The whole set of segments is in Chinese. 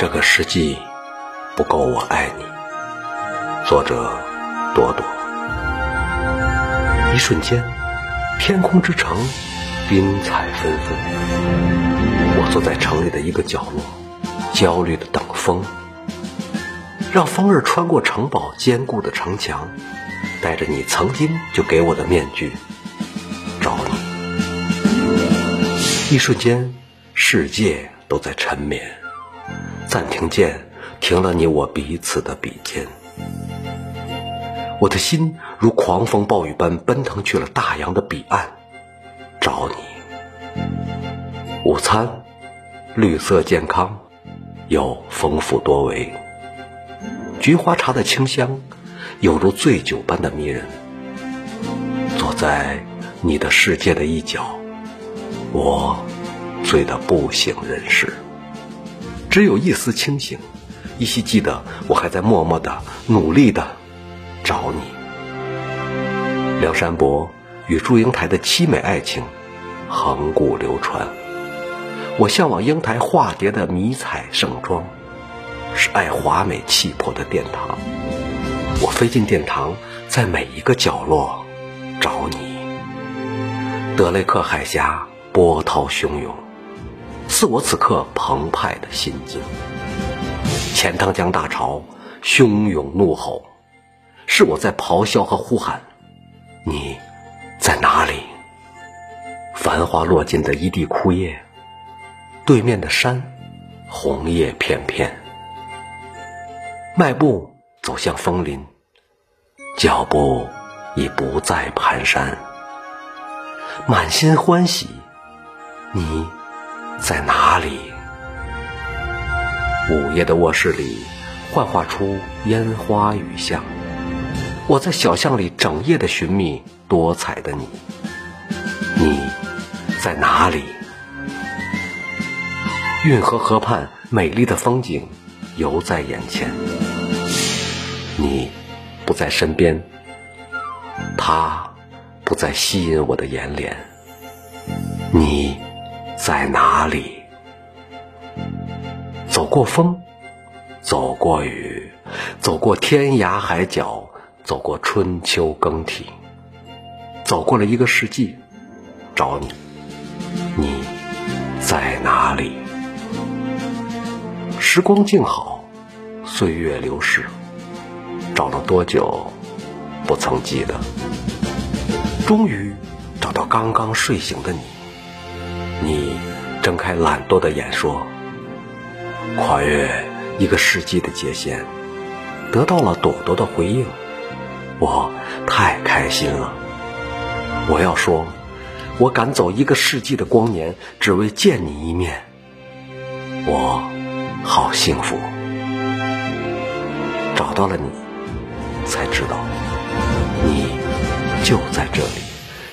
这个世纪不够我爱你。作者：朵朵。一瞬间，天空之城冰彩纷纷。我坐在城里的一个角落，焦虑的等风，让风儿穿过城堡坚固的城墙，带着你曾经就给我的面具，找你。一瞬间，世界都在沉眠。暂停键停了你我彼此的笔尖，我的心如狂风暴雨般奔腾去了大洋的彼岸，找你。午餐，绿色健康，又丰富多维。菊花茶的清香，犹如醉酒般的迷人。坐在你的世界的一角，我醉得不省人事。只有一丝清醒，依稀记得我还在默默的、努力的找你。梁山伯与祝英台的凄美爱情，恒古流传。我向往英台化蝶的迷彩盛装，是爱华美气魄的殿堂。我飞进殿堂，在每一个角落找你。德雷克海峡波涛汹涌。似我此刻澎湃的心境，钱塘江大潮汹涌怒吼，是我在咆哮和呼喊。你在哪里？繁花落尽的一地枯叶，对面的山红叶片片。迈步走向枫林，脚步已不再蹒跚，满心欢喜，你。在哪里？午夜的卧室里，幻化出烟花雨巷。我在小巷里整夜的寻觅多彩的你。你在哪里？运河河畔美丽的风景犹在眼前。你不在身边，他不再吸引我的眼帘。你。在哪里？走过风，走过雨，走过天涯海角，走过春秋更替，走过了一个世纪，找你，你在哪里？时光静好，岁月流逝，找了多久，不曾记得。终于找到刚刚睡醒的你。你睁开懒惰的眼说：“跨越一个世纪的界限，得到了朵朵的回应，我太开心了。我要说，我赶走一个世纪的光年，只为见你一面，我好幸福。找到了你，才知道你就在这里，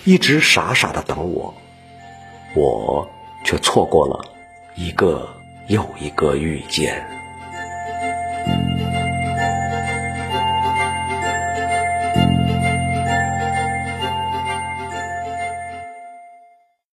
一直傻傻的等我。”我却错过了一个又一个遇见。